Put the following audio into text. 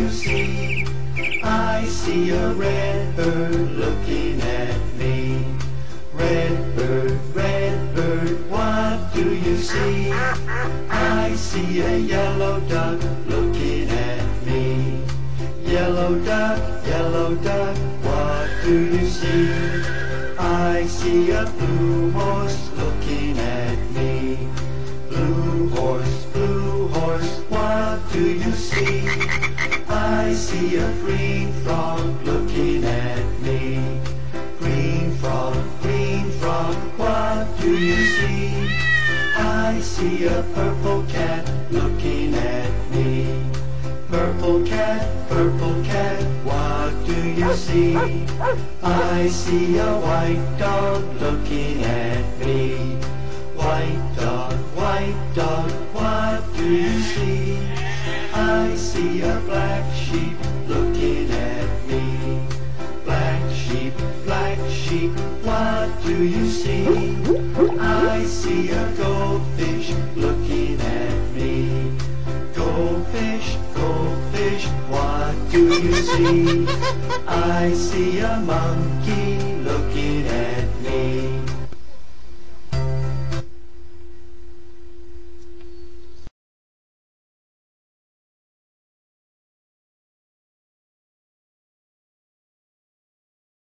you see? I see a red bird looking at me. Red bird, red bird, what do you see? I see a yellow duck looking at me. Yellow duck, yellow duck, what do you see? I see a blue I see a green frog looking at me. Green frog, green frog, what do you see? I see a purple cat looking at me. Purple cat, purple cat, what do you see? I see a white dog looking at me. White dog, white dog, what do you see? See a black sheep looking at me. Black sheep, black sheep, what do you see? I see a goldfish looking at me. Goldfish, goldfish, what do you see? I see a monkey